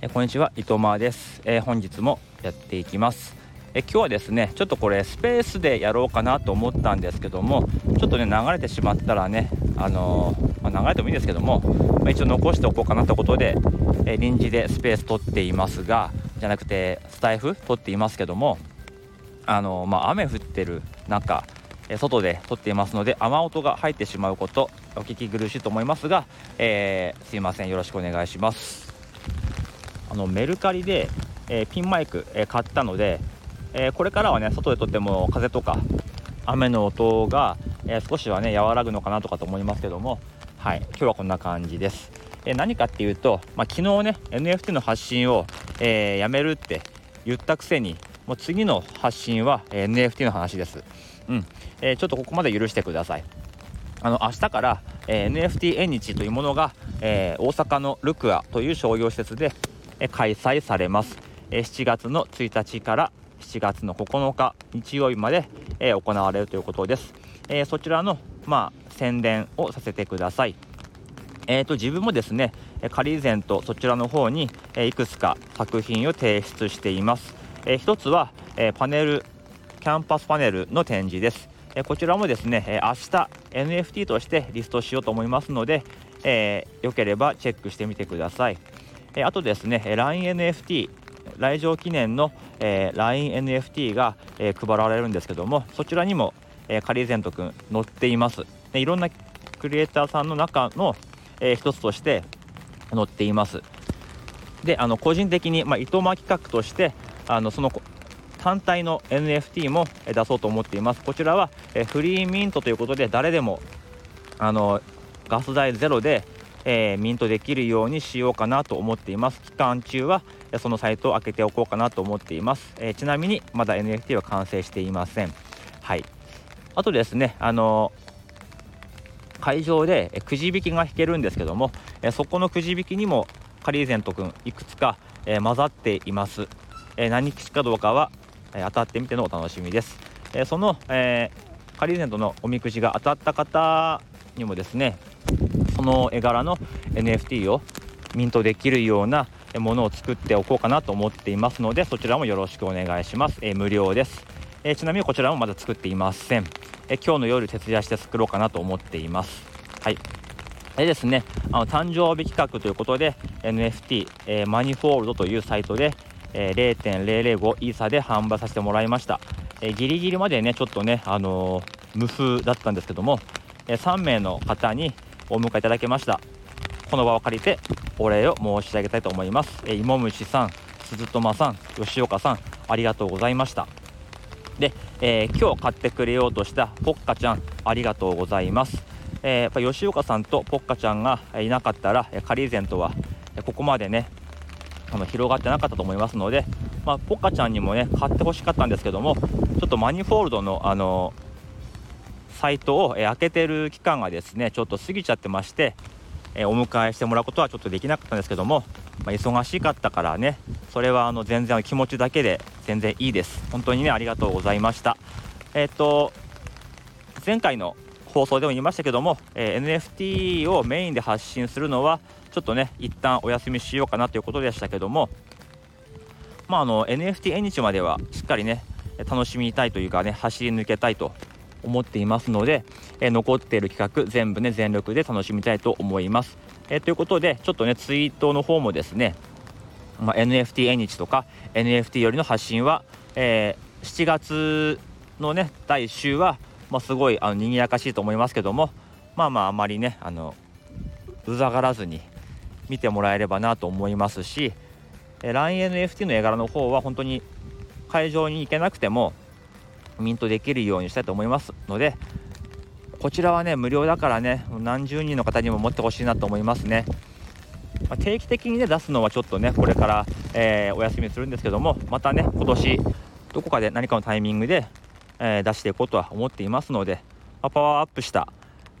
えこんにちは伊藤間です、えー、本日もやっていきます。え今日はですねちょっとこれスペースでやろうかなと思ったんですけどもちょっとね流れてしまったらねあのー、まあ、流れてもいいですけども、まあ、一応残しておこうかなということで、え臨時でスペース取っていますがじゃなくてスタイフ取っていますけどもあのー、まあ、雨降ってる中外で撮っていますので雨音が入ってしまうことお聞き苦しいと思いますが、えー、すいませんよろしくお願いします。あのメルカリで、えー、ピンマイク、えー、買ったので、えこれからはね外で撮っても風とか雨の音が、え少しはね和らぐのかなとかと思いますけどもはい今日はこんな感じです、え何かっていうと、まあ、昨日ね NFT の発信を、えやめるって言ったくせにもう次の発信は、NFT の話です。うん。えー、ちょっとここまで許してください。あの明日から、えー、NFT 縁日というものが、えー、大阪のルクアという商業施設で、開催されます、え、7月の1日から7月の9日日曜日まで、え、行われるということです、え、そちらの、まあ、宣伝をさせてくださいえーと、自分もですねカリーゼントそちらの方に、えいくつか作品を提出しています、えー、一つは、えパネルキャンパスパネルの展示です。えこちらもですね、え明日 NFT としてリストしようと思いますので、えー、よければチェックしてみてください。えあとですね、LINENFT 来場記念の、えー、LINENFT が、えー、配られるんですけどもそちらにも、えー、カリーゼント君載っています。でいろんなクリエイターさんの中の、えー、一つとして載っています。であの個人的に、まあ、糸間企画としてあのその単体の NFT も出そうと思っています。こちらはフリーミントということで誰でもあのガス代ゼロで、えー、ミントできるようにしようかなと思っています。期間中はそのサイトを開けておこうかなと思っています、えー、ちなみにまだ NFT は完成していません。はい。あとですねあの会場でくじ引きが引けるんですけどもえそこのくじ引きにもカリーゼント君いくつか、え混ざっています、え何日かどうかはえ当たってみてのお楽しみです、えその、えカリーゼントのおみくじが当たった方にもですねその絵柄の NFT をミントできるようなものを作っておこうかなと思っていますのでそちらもよろしくお願いします、え無料です、えちなみにこちらもまだ作っていません、え今日の夜徹夜して作ろうかなと思っています。はい。でですねあの誕生日企画ということで NFT、えー、マニフォールドというサイトで、えー、0.005イーサで販売させてもらいました、えー、ギリギリまでねちょっとね、あのー、無風だったんですけども、え3名の方にお迎えいただけました。この場を借りてお礼を申し上げたいと思います、え芋虫さん鈴友さん吉岡さんありがとうございました。で、え今日買ってくれようとしたポッカちゃんありがとうございます、えやっぱ吉岡さんとポッカちゃんがいなかったらカリーゼントはここまでねあの広がってなかったと思いますので、まあ、ポッカちゃんにもね買ってほしかったんですけどもちょっとマニフォールドのあのサイトを、え開けてる期間がですねちょっと過ぎちゃってまして、えお迎えしてもらうことはちょっとできなかったんですけども、まあ、忙しかったからねそれはあの全然気持ちだけで全然いいです。本当にねありがとうございました。えっ、と前回の放送でも言いましたけども、えー、NFT をメインで発信するのはちょっとね一旦お休みしようかなということでしたけどもまああの NFT 縁日まではしっかりね楽しみたいというかね走り抜けたいと思っていますので、え残っている企画全部ね全力で楽しみたいと思います。えということでちょっとねツイートの方もですね、まあ、NFT 縁日とか NFT よりの発信は、えー、7月のね第1週は、まあ、すごいあの賑やかしいと思いますけどもまあまああまりねあのうざがらずに見てもらえればなと思いますし LINENFT の絵柄の方は本当に会場に行けなくてもミントできるようにしたいと思いますのでこちらはね無料だからね何十人の方にも持ってほしいなと思いますね、まあ、定期的にね出すのはちょっとねこれから、えー、お休みするんですけどもまたね今年どこかで何かのタイミングで、えー、出していこうとは思っていますので、まあ、パワーアップした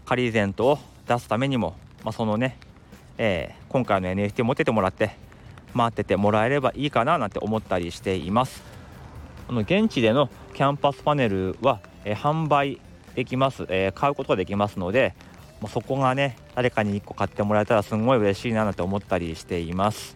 カリーゼントを出すためにも、まあ、そのねえー、今回の NFT を持っててもらって待っててもらえればいいかななんて思ったりしています。あの現地でのキャンパスパネルは、え、販売できます、え、買うことができますので、まあ、そこがね誰かに1個買ってもらえたらすごい嬉しいななんて思ったりしています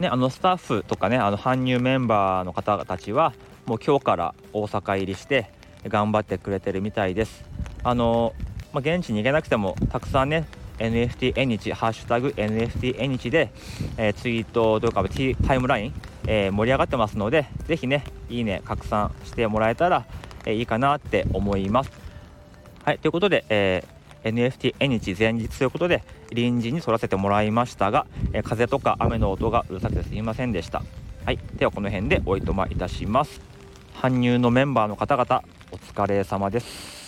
ね、あのスタッフとかねあの搬入メンバーの方たちはもう今日から大阪入りして頑張ってくれてるみたいです。あのまあ、現地に行けなくてもたくさんね NFT 縁日ハッシュタグ NFT 縁日で、えー、ツイートというかタイムライン、えー、盛り上がってますのでぜひねいいね拡散してもらえたら、え、いいかなって思います。はいということで、えー NFT 縁日前日ということで臨時に撮らせてもらいましたが、えー、風とか雨の音がうるさくてすみませんでした。はい、ではこの辺でおいとまいたします。搬入のメンバーの方々お疲れ様です。